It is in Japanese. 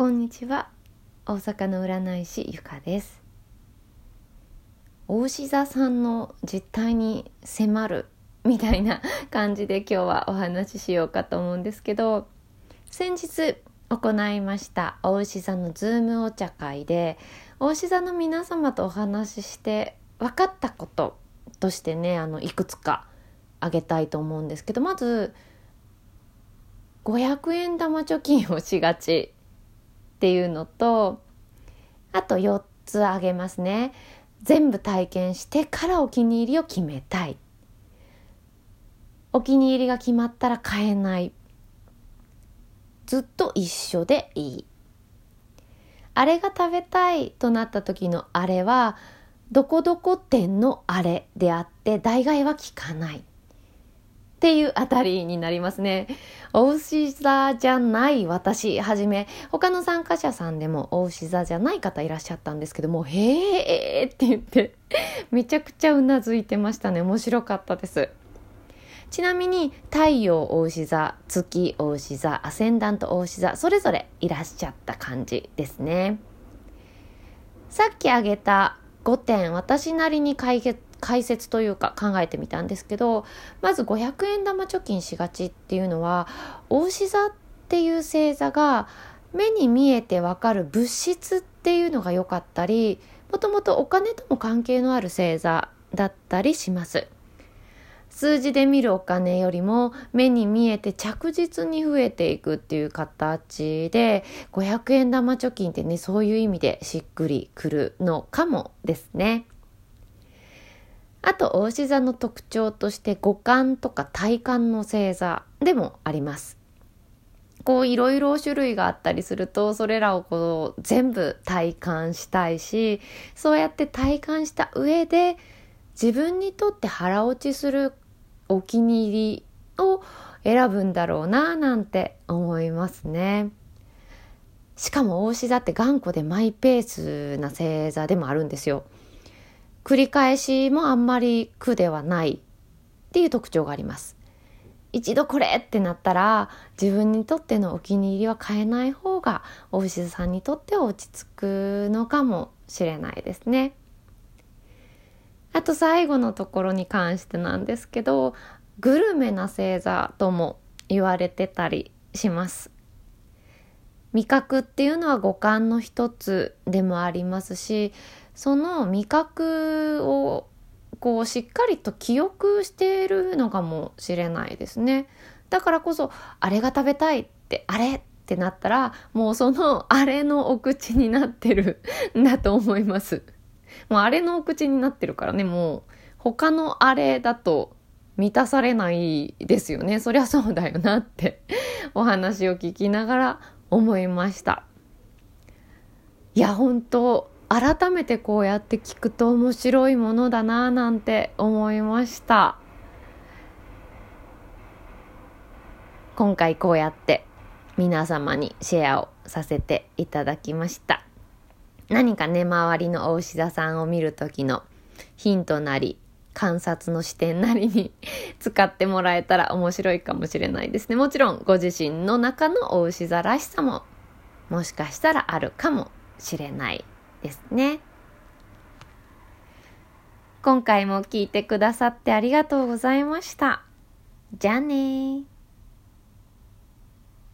こんにちは。大阪の占い師ゆかです。大志座さんの実態に迫るみたいな感じで今日はお話ししようかと思うんですけど先日行いました大志座のズームお茶会で大志座の皆様とお話しして分かったこととしてねあのいくつかあげたいと思うんですけどまず500円玉貯金をしがちっていうのとあと4つあげますね。全部体験してからお気に入りを決めたい。お気に入りが決まったら変えない。ずっと一緒でいい。あれが食べたいとなった時のあれはどこどこ店のあれであって代替は効かない。っていうあたりになりますね。お牛座じゃない私はじめ、他の参加者さんでもお牛座じゃない方いらっしゃったんですけども、へーって言って、めちゃくちゃうなずいてましたね。面白かったです。ちなみに太陽お牛座、月お牛座、アセンダントお牛座、それぞれいらっしゃった感じですね。さっき挙げた5点、私なりに解決解説というか考えてみたんですけどまず500円玉貯金しがちっていうのは大志座っていう星座が目に見えてわかる物質っていうのが良かったりもともとお金とも関係のある星座だったりします。数字で見るお金よりも目に見えて着実に増えていくっていう形で500円玉貯金ってねそういう意味でしっくりくるのかもですね。あと、大志座の特徴として五感とか体感の星座でもあります。こういろいろ種類があったりするとそれらをこう全部体感したいしそうやって体感した上で自分にとって腹落ちするお気に入りを選ぶんだろうななんて思いますね。しかも大志座って頑固でマイペースな星座でもあるんですよ。繰り返しもあんまり苦ではないっていう特徴があります。一度これってなったら自分にとってのお気に入りは変えない方がお牛座さんにとっては落ち着くのかもしれないですね。あと最後のところに関してなんですけどグルメな星座とも言われてたりします。味覚っていうのは五感の一つでもありますしその味覚をこうしっかりと記憶しているのかもしれないですね。だからこそあれが食べたいってあれってなったらもうそのあれのお口になってるんだと思います。もうあれのお口になってるからねもう他のあれだと満たされないですよね。そりゃそうだよなってお話を聞きながら思いました。いや本当改めてこうやって聞くと面白いものだななんて思いました。今回こうやって皆様にシェアをさせていただきました。何かね周りのお牛座さんを見る時のヒントなり観察の視点なりに 使ってもらえたら面白いかもしれないですね。もちろんご自身の中のお牛座らしさももしかしたらあるかもしれない。ですね。今回も聞いてくださってありがとうございました。じゃあね